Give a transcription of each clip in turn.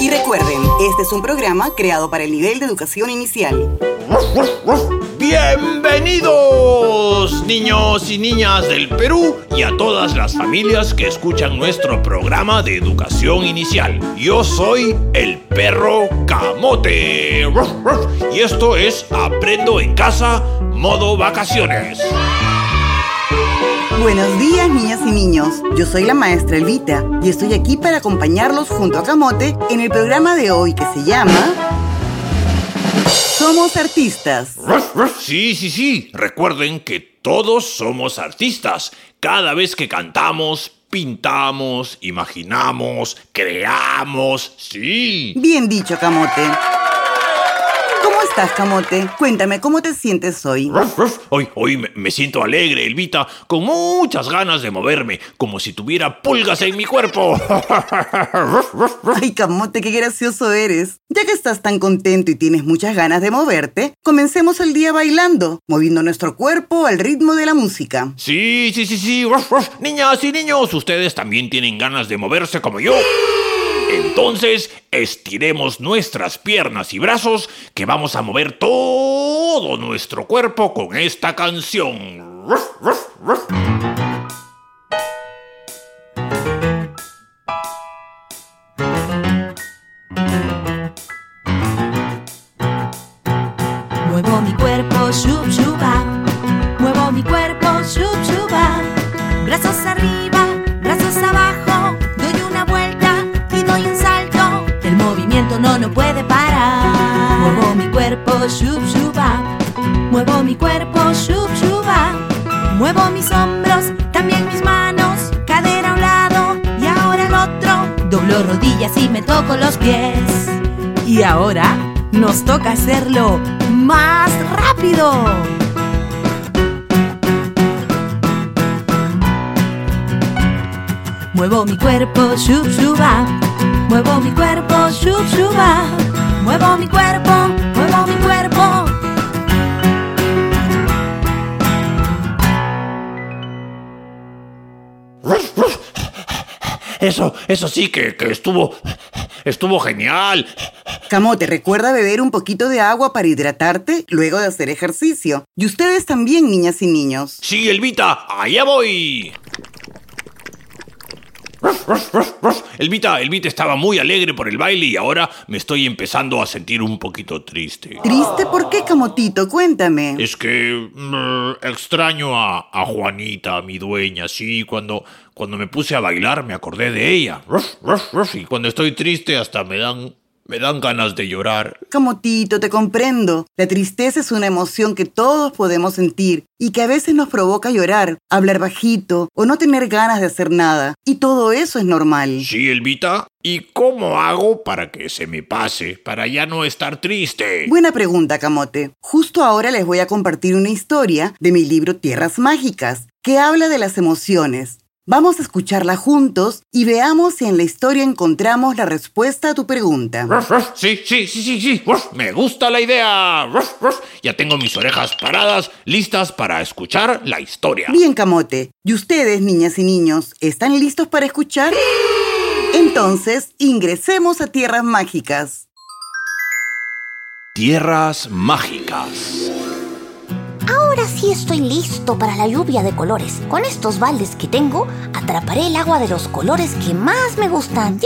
Y recuerden, este es un programa creado para el nivel de educación inicial. Bienvenidos, niños y niñas del Perú y a todas las familias que escuchan nuestro programa de educación inicial. Yo soy el perro Camote. Y esto es Aprendo en casa, modo vacaciones. Buenos días, niñas y niños. Yo soy la maestra Elvita y estoy aquí para acompañarlos junto a Camote en el programa de hoy que se llama Somos Artistas. Sí, sí, sí. Recuerden que todos somos artistas. Cada vez que cantamos, pintamos, imaginamos, creamos. Sí. Bien dicho, Camote. ¿Cómo estás, Camote? Cuéntame, ¿cómo te sientes hoy? Hoy, hoy me, me siento alegre, Elvita, con muchas ganas de moverme, como si tuviera pulgas en mi cuerpo. Ay, Camote, qué gracioso eres. Ya que estás tan contento y tienes muchas ganas de moverte, comencemos el día bailando, moviendo nuestro cuerpo al ritmo de la música. Sí, sí, sí, sí. Niñas y niños, ustedes también tienen ganas de moverse como yo. Entonces, estiremos nuestras piernas y brazos que vamos a mover todo nuestro cuerpo con esta canción. Muevo mi cuerpo, shub shuba. Muevo mi cuerpo, shub shuba. Brazos arriba, mis hombros, también mis manos. Cadera a un lado y ahora al otro. Doblo rodillas y me toco los pies. Y ahora nos toca hacerlo más rápido. Muevo mi cuerpo, shub shuba. Muevo mi cuerpo, shub shuba. Eso, eso sí que, que estuvo, estuvo genial. Camote, recuerda beber un poquito de agua para hidratarte luego de hacer ejercicio. Y ustedes también, niñas y niños. Sí, Elvita, allá voy. Elvita, Elvita estaba muy alegre por el baile y ahora me estoy empezando a sentir un poquito triste. ¿Triste por qué, Camotito? Cuéntame. Es que mm, extraño a, a Juanita, mi dueña, sí, cuando, cuando me puse a bailar me acordé de ella. Y cuando estoy triste hasta me dan, me dan ganas de llorar. Camotito, te comprendo. La tristeza es una emoción que todos podemos sentir y que a veces nos provoca llorar, hablar bajito o no tener ganas de hacer nada. Y todo eso es normal. Sí, Elvita. ¿Y cómo hago para que se me pase, para ya no estar triste? Buena pregunta, Camote. Justo ahora les voy a compartir una historia de mi libro Tierras Mágicas, que habla de las emociones. Vamos a escucharla juntos y veamos si en la historia encontramos la respuesta a tu pregunta. Sí, sí, sí, sí, sí. Me gusta la idea. Ya tengo mis orejas paradas, listas para escuchar la historia. Bien, Camote. ¿Y ustedes, niñas y niños, están listos para escuchar? Entonces, ingresemos a Tierras Mágicas. Tierras mágicas. Ahora sí estoy listo para la lluvia de colores. Con estos baldes que tengo, atraparé el agua de los colores que más me gustan.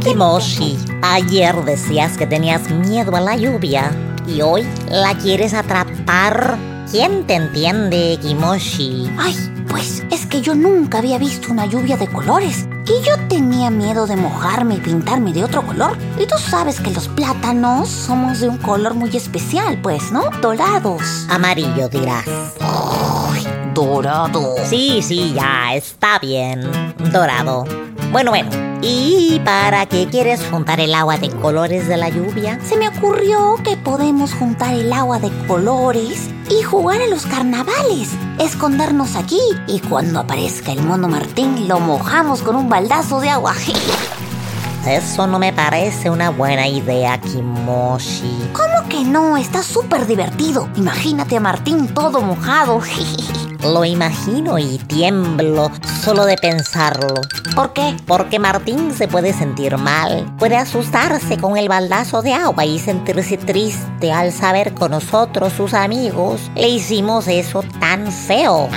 Kimoshi, ayer decías que tenías miedo a la lluvia y hoy la quieres atrapar. ¿Quién te entiende, Kimoshi? Ay, pues es que yo nunca había visto una lluvia de colores. Y yo tenía miedo de mojarme y pintarme de otro color. Y tú sabes que los plátanos somos de un color muy especial, pues, ¿no? Dorados. Amarillo dirás. Ay, dorado. Sí, sí, ya, está bien. Dorado. Bueno, bueno. ¿Y para qué quieres juntar el agua de colores de la lluvia? Se me ocurrió que podemos juntar el agua de colores y jugar a los carnavales. Escondernos aquí y cuando aparezca el mono Martín lo mojamos con un baldazo de agua. Eso no me parece una buena idea, Kimoshi. ¿Cómo que no? Está súper divertido. Imagínate a Martín todo mojado. Lo imagino y tiemblo solo de pensarlo. ¿Por qué? Porque Martín se puede sentir mal, puede asustarse con el baldazo de agua y sentirse triste al saber que nosotros, sus amigos, le hicimos eso tan feo.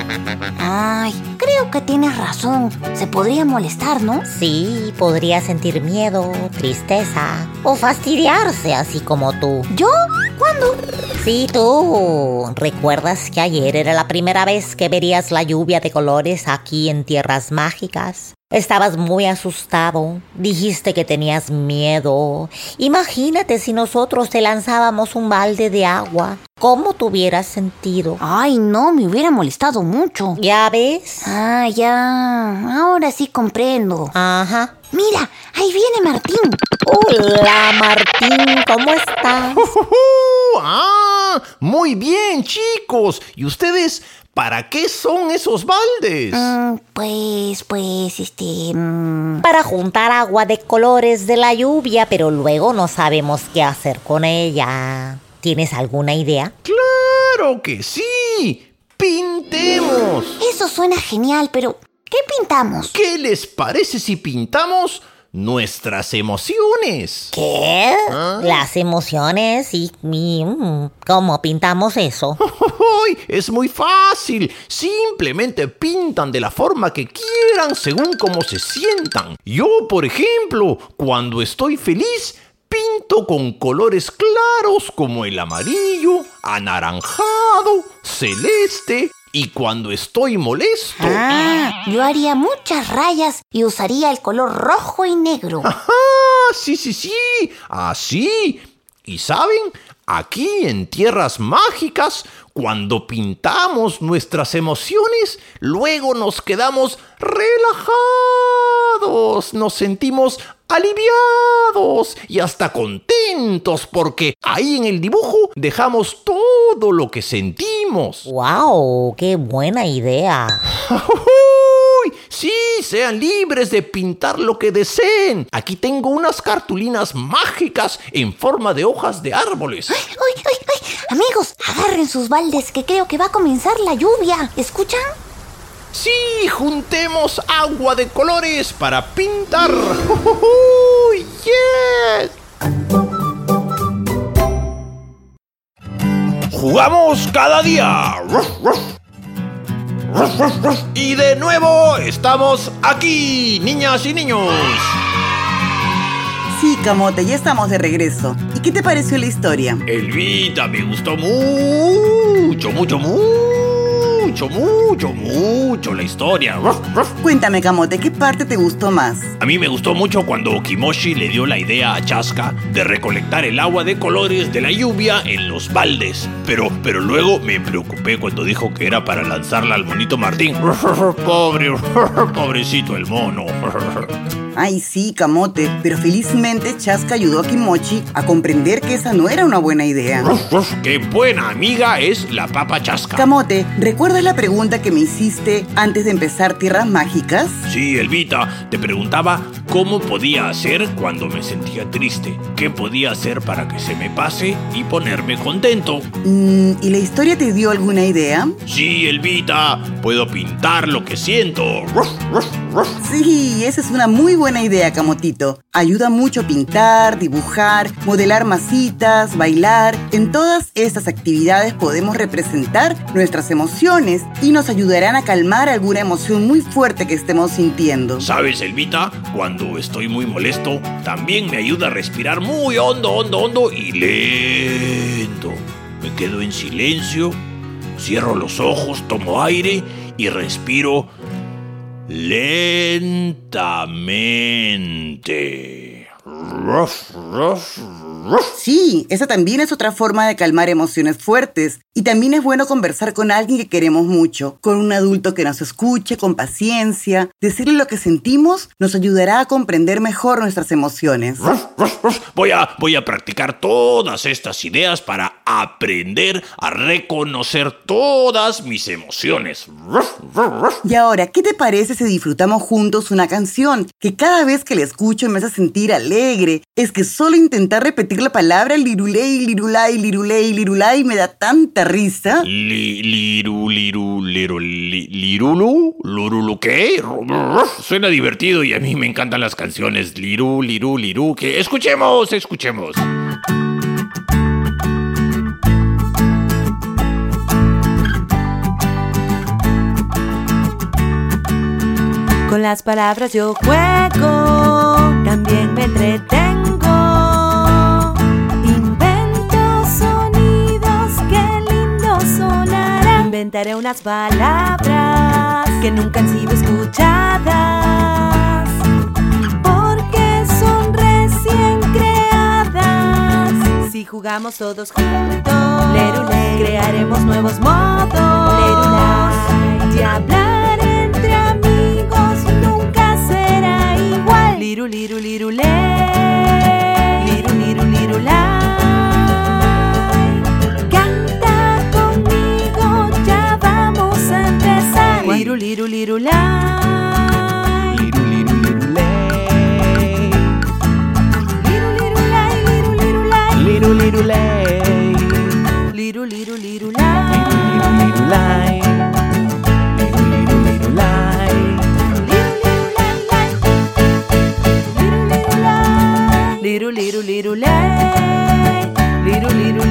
Ay, creo que tienes razón. Se podría molestar, ¿no? Sí, podría sentir miedo, tristeza o fastidiarse así como tú. ¿Yo? ¿Cuándo? Sí, tú. ¿Recuerdas que ayer era la primera vez que verías la lluvia de colores aquí en Tierras Mágicas? Estabas muy asustado, dijiste que tenías miedo. Imagínate si nosotros te lanzábamos un balde de agua. ¿Cómo te hubieras sentido? Ay, no, me hubiera molestado mucho. ¿Ya ves? Ah, ya. Ahora sí comprendo. Ajá. Mira, ahí viene Martín. Hola, Martín, ¿cómo estás? ¡Ah! Muy bien, chicos. ¿Y ustedes para qué son esos baldes? Mm, pues, pues, este... mm, Para juntar agua de colores de la lluvia, pero luego no sabemos qué hacer con ella. ¿Tienes alguna idea? ¡Claro que sí! ¡Pintemos! Eso suena genial, pero ¿qué pintamos? ¿Qué les parece si pintamos nuestras emociones? ¿Qué? ¿Ah? Las emociones y... y, mm, ¿Cómo pintamos eso? Es muy fácil. Simplemente pintan de la forma que quieran según cómo se sientan. Yo, por ejemplo, cuando estoy feliz, pinto con colores claros como el amarillo, anaranjado, celeste. Y cuando estoy molesto... Ah, yo haría muchas rayas y usaría el color rojo y negro. ¡Ah! Sí, sí, sí. Así. ¿Y saben? Aquí en Tierras Mágicas, cuando pintamos nuestras emociones, luego nos quedamos relajados, nos sentimos aliviados y hasta contentos porque ahí en el dibujo dejamos todo lo que sentimos. ¡Wow! ¡Qué buena idea! Sí, sean libres de pintar lo que deseen. Aquí tengo unas cartulinas mágicas en forma de hojas de árboles. ¡Ay, ay, ay! Amigos, agarren sus baldes que creo que va a comenzar la lluvia. ¿Escuchan? Sí, juntemos agua de colores para pintar. Jugamos cada día. Y de nuevo estamos aquí, niñas y niños. Sí, Camote, ya estamos de regreso. ¿Y qué te pareció la historia? Elvita, me gustó mucho, mucho, mucho, mucho, mucho la historia. Cuéntame, Camote, ¿qué parte te gustó más? A mí me gustó mucho cuando Kimoshi le dio la idea a Chaska de recolectar el agua de colores de la lluvia en los baldes. Pero, pero luego me preocupé cuando dijo que era para lanzarla al monito Martín. Pobre, pobrecito el mono. Ay, sí, Camote, pero felizmente Chaska ayudó a Kimochi a comprender que esa no era una buena idea. Qué buena amiga es la papa Chaska. Camote, ¿recuerdas la pregunta que me hiciste antes de empezar Tierras Mágicas? Sí, Elvita, te preguntaba cómo podía hacer cuando me sentía triste, qué podía hacer para que se me pase y ponerme contento. Mm, ¿Y la historia te dio alguna idea? Sí, Elvita, puedo pintar lo que siento. Ruff. Sí, esa es una muy buena idea, Camotito. Ayuda mucho pintar, dibujar, modelar masitas, bailar. En todas estas actividades podemos representar nuestras emociones y nos ayudarán a calmar alguna emoción muy fuerte que estemos sintiendo. ¿Sabes, Elvita? Cuando estoy muy molesto, también me ayuda a respirar muy hondo, hondo, hondo y lento. Me quedo en silencio, cierro los ojos, tomo aire y respiro lentamente. Ruff, ruff. Sí, esa también es otra forma de calmar emociones fuertes. Y también es bueno conversar con alguien que queremos mucho, con un adulto que nos escuche con paciencia. Decirle lo que sentimos nos ayudará a comprender mejor nuestras emociones. Voy a, voy a practicar todas estas ideas para aprender a reconocer todas mis emociones. Y ahora, ¿qué te parece si disfrutamos juntos una canción que cada vez que la escucho me hace sentir alegre? Es que solo intentar repetir decir la palabra lirulei, lirulai, lirulei, lirulai me da tanta risa. Li, liru, liru, liru, li- lirulu, lurulu, ¿qué? Suena divertido y a mí me encantan las canciones liru, liru, liru, que escuchemos, escuchemos. Con las palabras yo juego, también me entretengo. Unas palabras que nunca han sido escuchadas. Porque son recién creadas. Si jugamos todos juntos, Lerulay, crearemos nuevos modos. Lerulay, de hablar Liru, liru, liru. Liru, liru.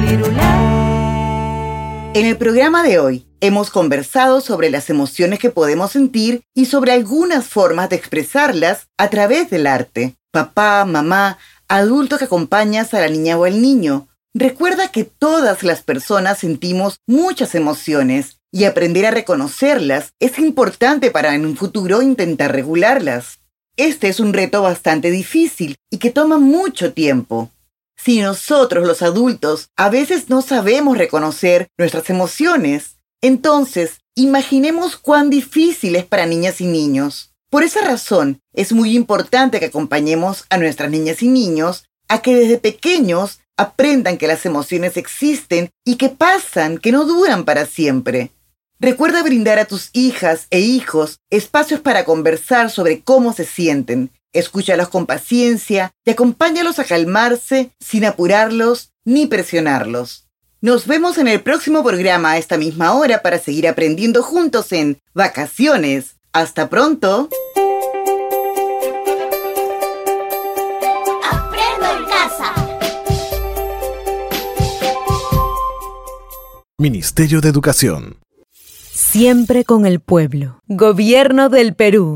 En el programa de hoy hemos conversado sobre las emociones que podemos sentir y sobre algunas formas de expresarlas a través del arte. Papá, mamá, adulto que acompañas a la niña o al niño. Recuerda que todas las personas sentimos muchas emociones y aprender a reconocerlas es importante para en un futuro intentar regularlas. Este es un reto bastante difícil y que toma mucho tiempo. Si nosotros los adultos a veces no sabemos reconocer nuestras emociones, entonces imaginemos cuán difícil es para niñas y niños. Por esa razón, es muy importante que acompañemos a nuestras niñas y niños a que desde pequeños aprendan que las emociones existen y que pasan, que no duran para siempre. Recuerda brindar a tus hijas e hijos espacios para conversar sobre cómo se sienten. Escúchalos con paciencia y acompáñalos a calmarse sin apurarlos ni presionarlos. Nos vemos en el próximo programa a esta misma hora para seguir aprendiendo juntos en Vacaciones. Hasta pronto. Aprendo en casa. Ministerio de Educación. Siempre con el pueblo. Gobierno del Perú.